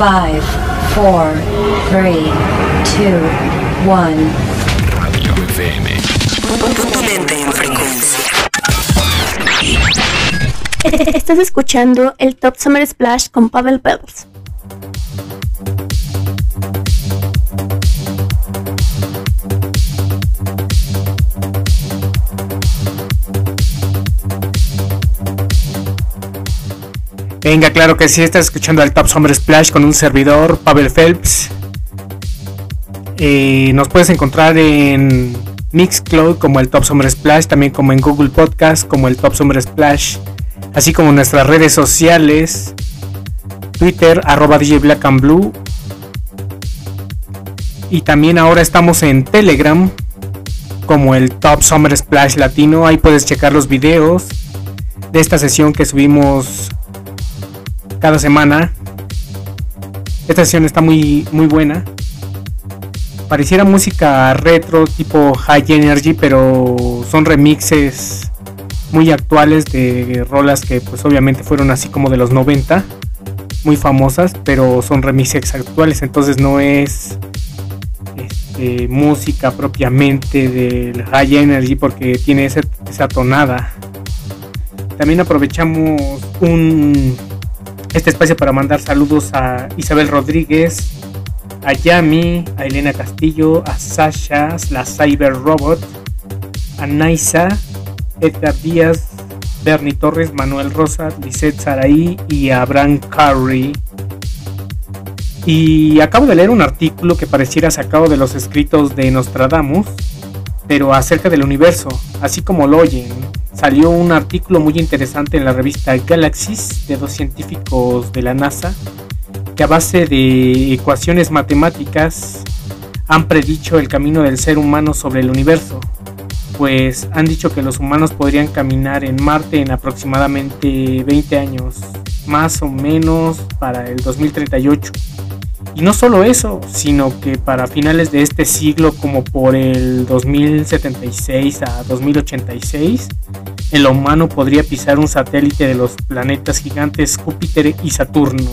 5, 4, 3, 2, 1. Radio FM. En frecuencia. Estás escuchando el Top Summer Splash con Pavel Pebbles. Venga, claro que sí, estás escuchando al Top Summer Splash con un servidor, Pavel Phelps. Eh, nos puedes encontrar en Mixcloud como el Top Summer Splash, también como en Google Podcast como el Top Summer Splash, así como en nuestras redes sociales, Twitter, arroba DJ Black and Blue. Y también ahora estamos en Telegram como el Top Summer Splash Latino. Ahí puedes checar los videos de esta sesión que subimos cada semana. Esta sesión está muy, muy buena. Pareciera música retro tipo high energy, pero son remixes muy actuales de rolas que pues obviamente fueron así como de los 90, muy famosas, pero son remixes actuales, entonces no es este, música propiamente del high energy porque tiene esa tonada. También aprovechamos un este espacio para mandar saludos a Isabel Rodríguez, a Yami, a Elena Castillo, a Sasha, la Cyber Robot, a Naisa, Edgar Díaz, Bernie Torres, Manuel Rosa, Lisette Saraí y a Abraham Curry. Y acabo de leer un artículo que pareciera sacado de los escritos de Nostradamus, pero acerca del universo, así como lo oyen salió un artículo muy interesante en la revista Galaxies de dos científicos de la NASA que a base de ecuaciones matemáticas han predicho el camino del ser humano sobre el universo, pues han dicho que los humanos podrían caminar en Marte en aproximadamente 20 años, más o menos para el 2038. Y no solo eso, sino que para finales de este siglo, como por el 2076 a 2086, el humano podría pisar un satélite de los planetas gigantes Júpiter y Saturno.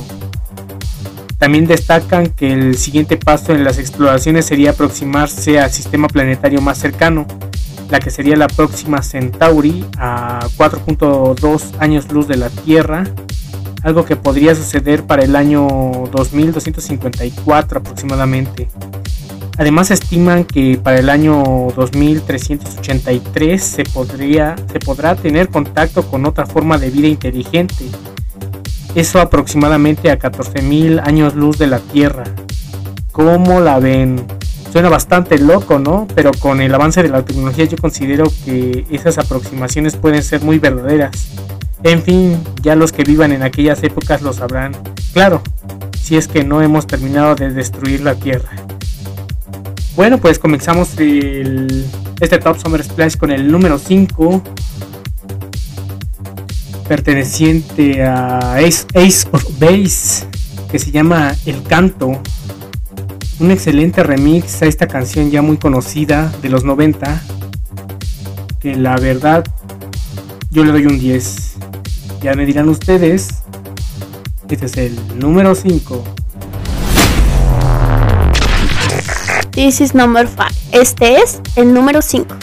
También destacan que el siguiente paso en las exploraciones sería aproximarse al sistema planetario más cercano, la que sería la próxima Centauri a 4.2 años luz de la Tierra algo que podría suceder para el año 2254 aproximadamente. Además estiman que para el año 2383 se, podría, se podrá tener contacto con otra forma de vida inteligente. Eso aproximadamente a 14.000 años luz de la Tierra. ¿Cómo la ven? Suena bastante loco, ¿no? Pero con el avance de la tecnología yo considero que esas aproximaciones pueden ser muy verdaderas. En fin, ya los que vivan en aquellas épocas lo sabrán. Claro, si es que no hemos terminado de destruir la Tierra. Bueno, pues comenzamos este Top Summer Splash con el número 5, perteneciente a Ace, of Base, que se llama El Canto. Un excelente remix a esta canción ya muy conocida de los 90, que la verdad yo le doy un 10. Ya me dirán ustedes. Este es el número 5. This is number 5. Este es el número 5.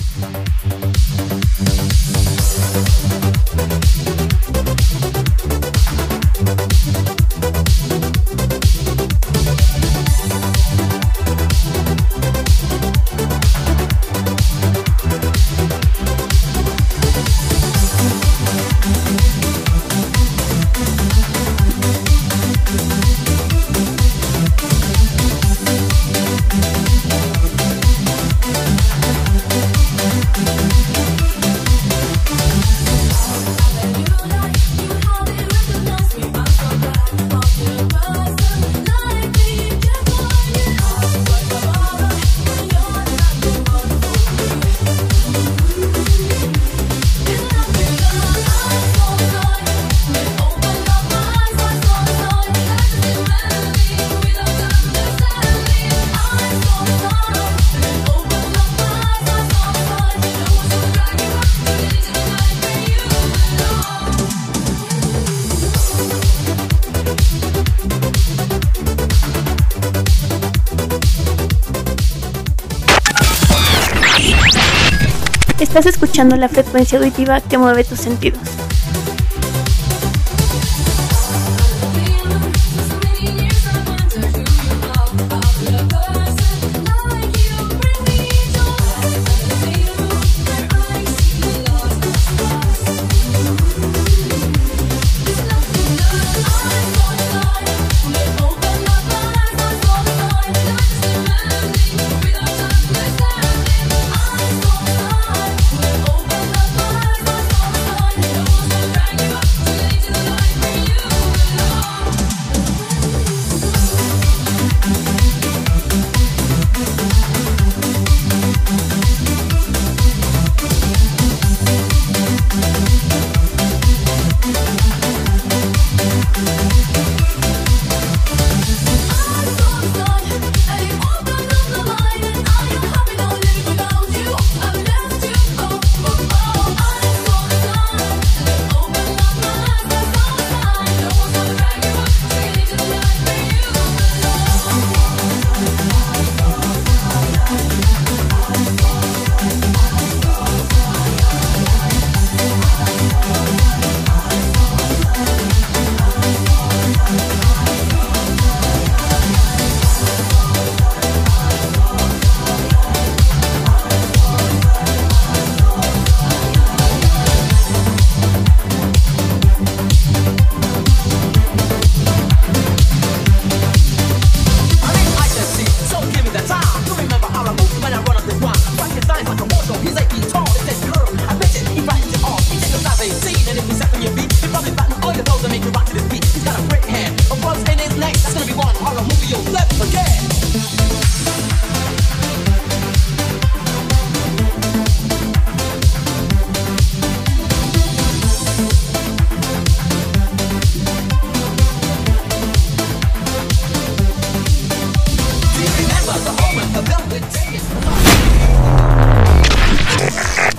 escuchando la frecuencia auditiva que mueve tus sentidos.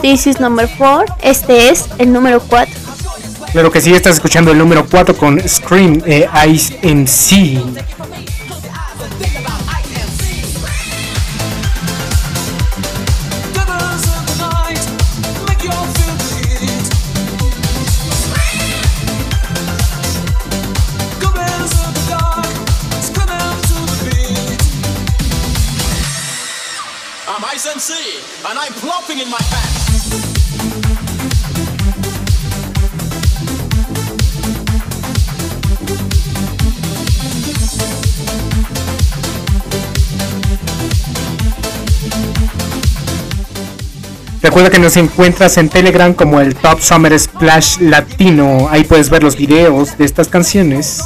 This is number 4. Este es el número 4. Claro que sí, estás escuchando el número 4 con Scream eh, Ice MC. Recuerda que nos encuentras en Telegram como el Top Summer Splash Latino. Ahí puedes ver los videos de estas canciones.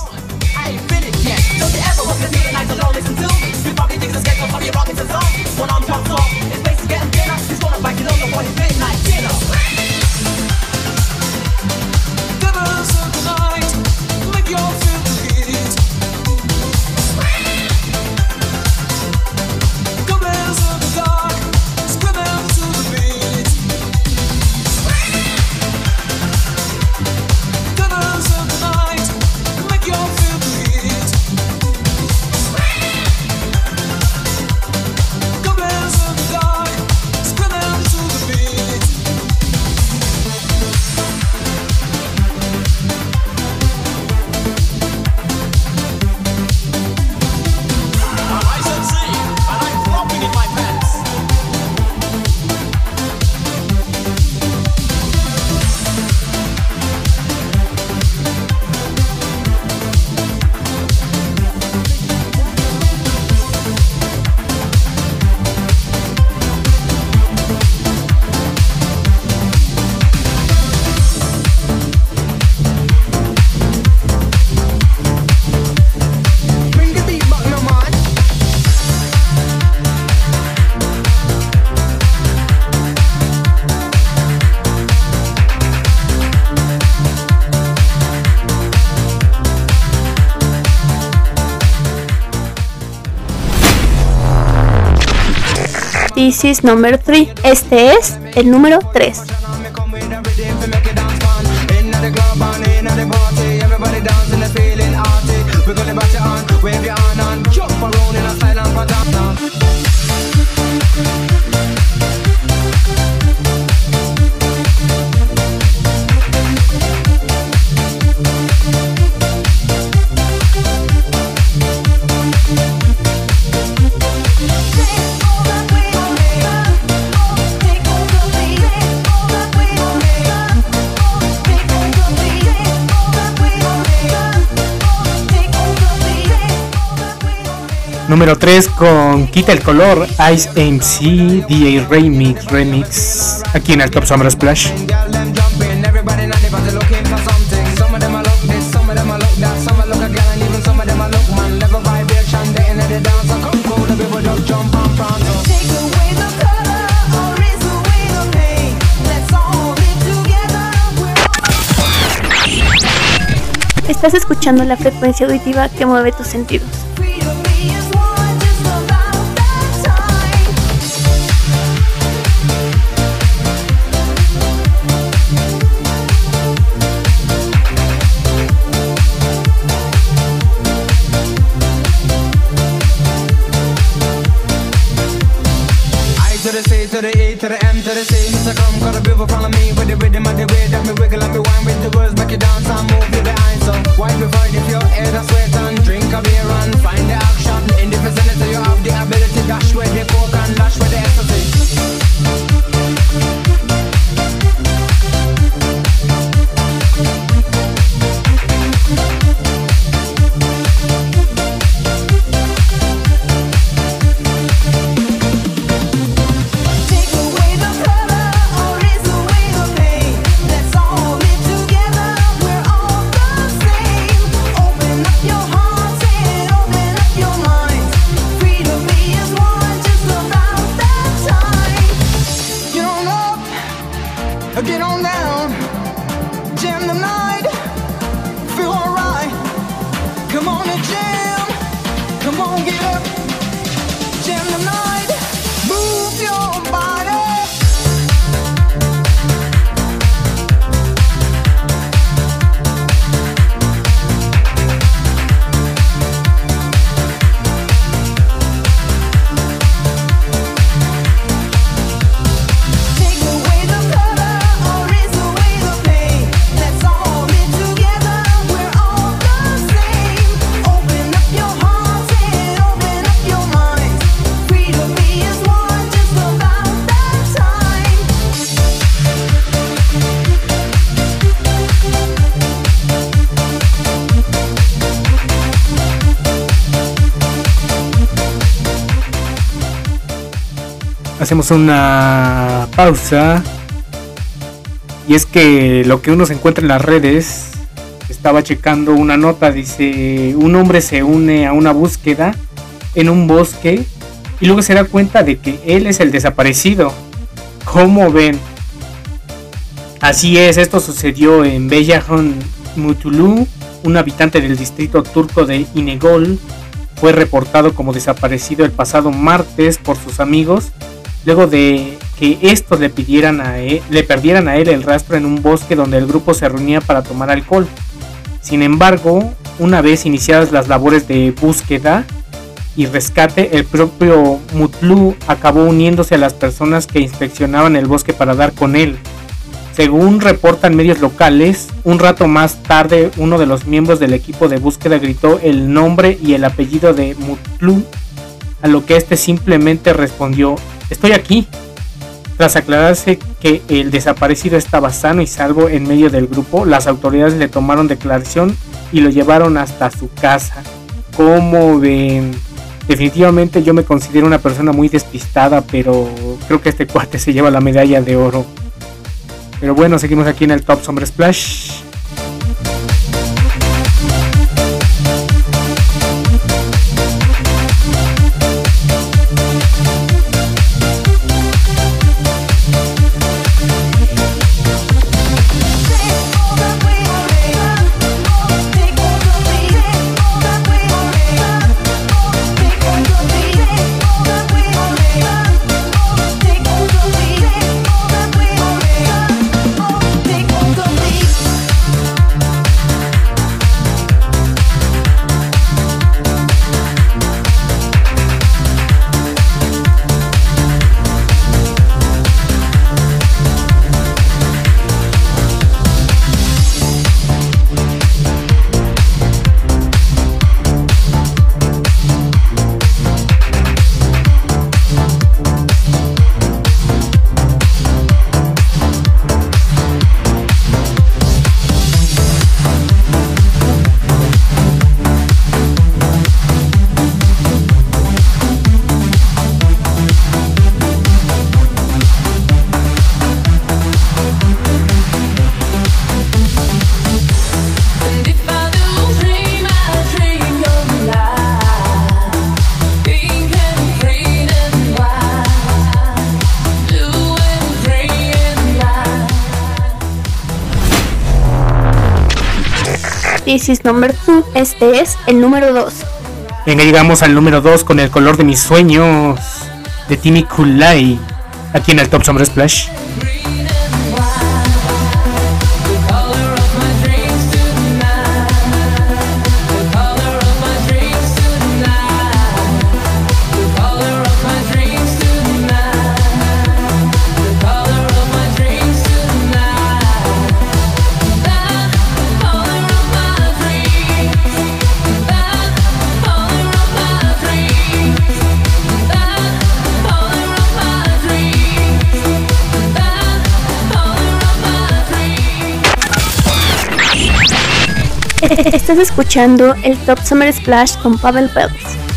This is number 3. Este es el número 3. Just jump and pronto. Take away the color, erase away the pain. Let's all live together. We're Estás escuchando la frecuencia auditiva que mueve tus sentidos. They say, it's like, I'm gonna be a problem. Hacemos una pausa. Y es que lo que uno se encuentra en las redes, estaba checando una nota, dice, un hombre se une a una búsqueda en un bosque y luego se da cuenta de que él es el desaparecido. ¿Cómo ven? Así es, esto sucedió en Beyahan Mutulu, un habitante del distrito turco de Inegol, fue reportado como desaparecido el pasado martes por sus amigos, luego de que estos le pidieran a él- le perdieran a él el rastro en un bosque donde el grupo se reunía para tomar alcohol. Sin embargo, una vez iniciadas las labores de búsqueda y rescate, el propio Mutlu acabó uniéndose a las personas que inspeccionaban el bosque para dar con él. Según reportan medios locales, un rato más tarde uno de los miembros del equipo de búsqueda gritó el nombre y el apellido de Mutlu, a lo que este simplemente respondió, estoy aquí. Tras aclararse que el desaparecido estaba sano y salvo en medio del grupo, las autoridades le tomaron declaración y lo llevaron hasta su casa. ¿Cómo ven? Definitivamente yo me considero una persona muy despistada, pero creo que este cuate se lleva la medalla de oro. Pero bueno, seguimos aquí en el Top Sombre Splash. Number 2. Este es el número 2. Venga, llegamos al número 2 con el color de mis sueños de Timmy Kulai. Aquí en el Top Summer Splash. Estás escuchando el Top Summer Splash con Pavel Peltz.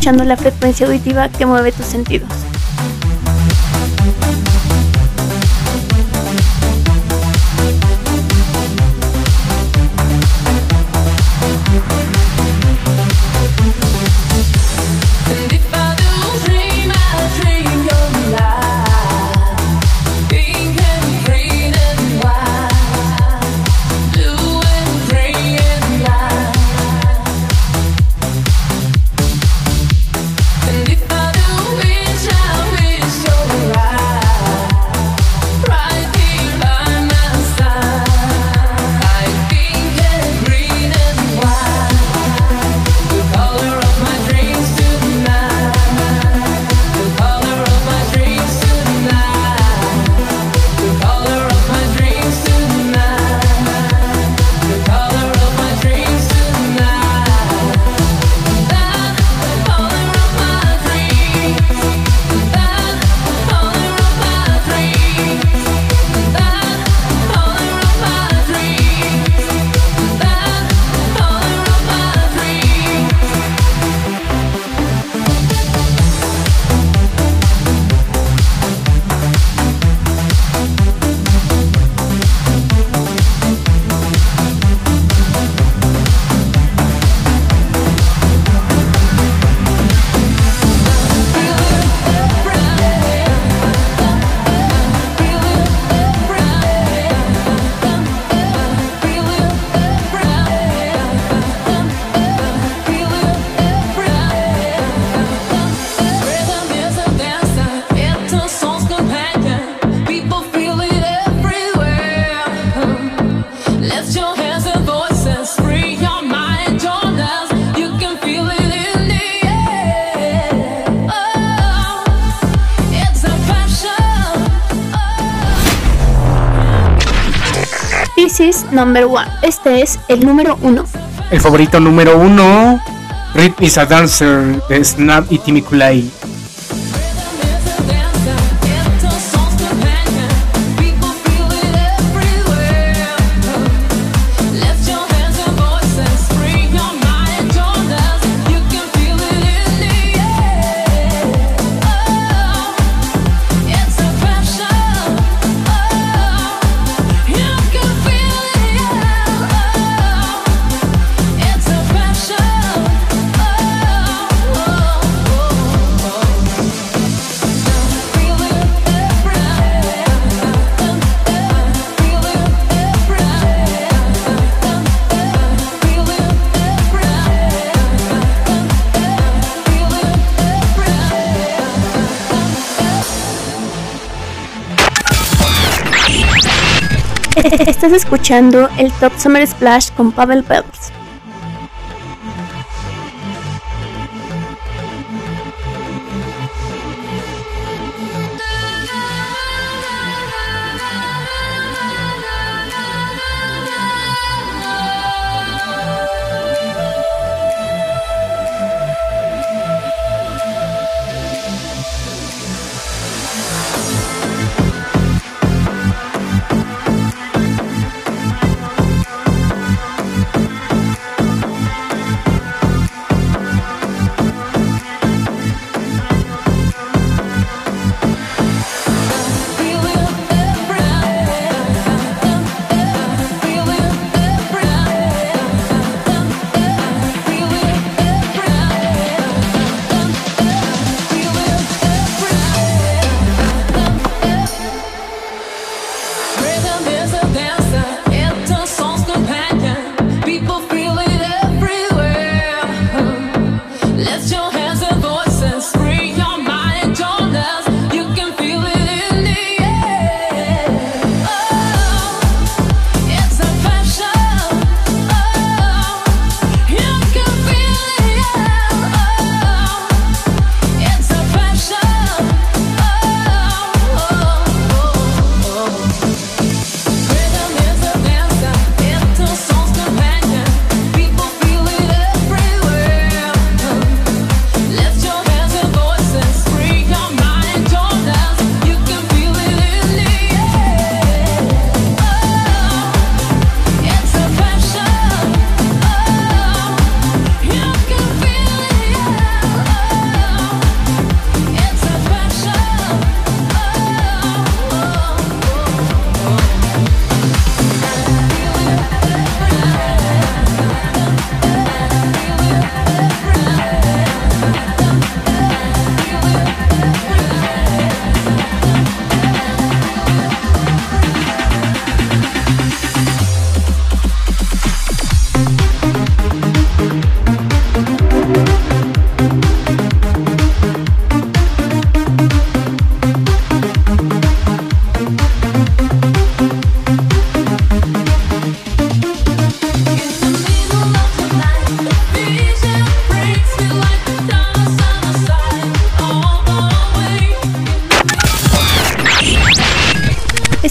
Escuchando la frecuencia auditiva que mueve tus sentidos. This is number 1. Este es el número 1. El favorito número 1, Rhythm is a Dancer de Snap y Timmy Kulai. Estás escuchando el Top Summer Splash con Pavel Peltz.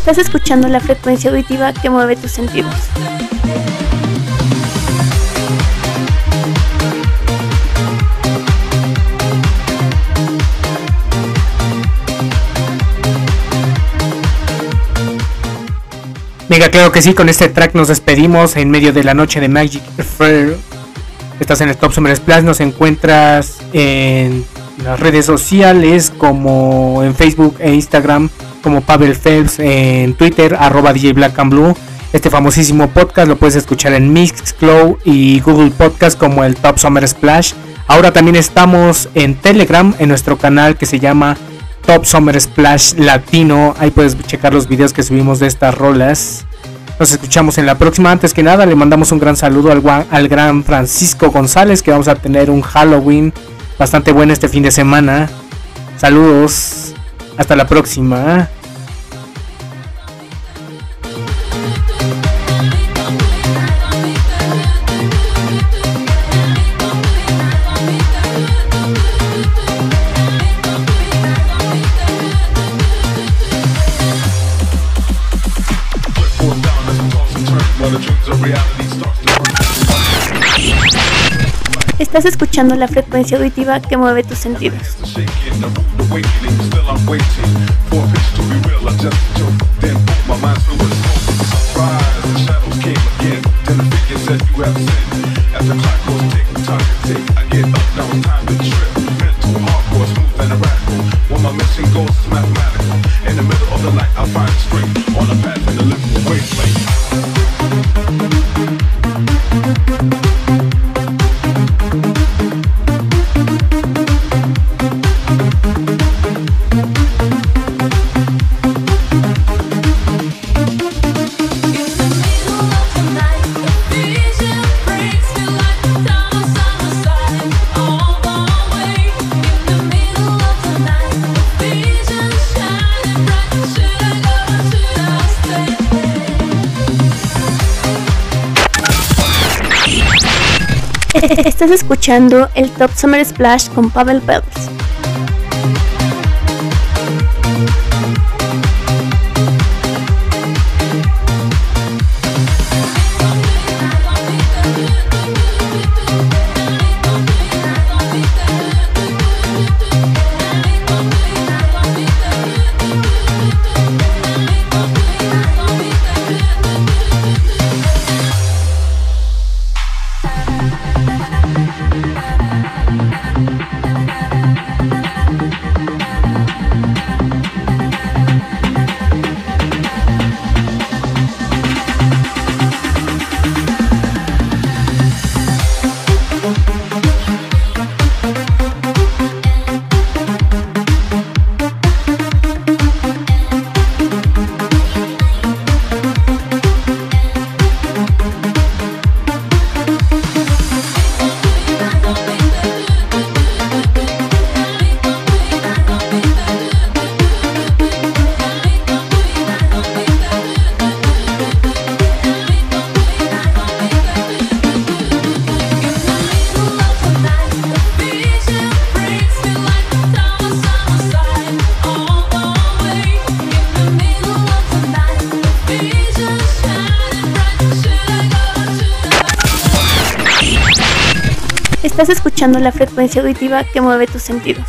Estás escuchando la frecuencia auditiva que mueve tus sentidos. Venga, claro que sí, con este track nos despedimos en medio de la noche de Magic Fair. Estás en el Top Summer Splash, nos encuentras en las redes sociales como en Facebook e Instagram como Pavel Phelps, en Twitter arroba DJ Black and Blue. Este famosísimo podcast lo puedes escuchar en Mixcloud y Google Podcast como el Top Summer Splash. Ahora también estamos en Telegram en nuestro canal que se llama Top Summer Splash Latino. Ahí puedes checar los videos que subimos de estas rolas. Nos escuchamos en la próxima. Antes que nada, le mandamos un gran saludo al, al gran Francisco González, que vamos a tener un Halloween bastante bueno este fin de semana. Saludos. Hasta la próxima. Estás escuchando la frecuencia auditiva que mueve tus sentidos. Escuchando el Top Summer Splash con Pavel Phelps. La frecuencia auditiva que mueve tus sentidos.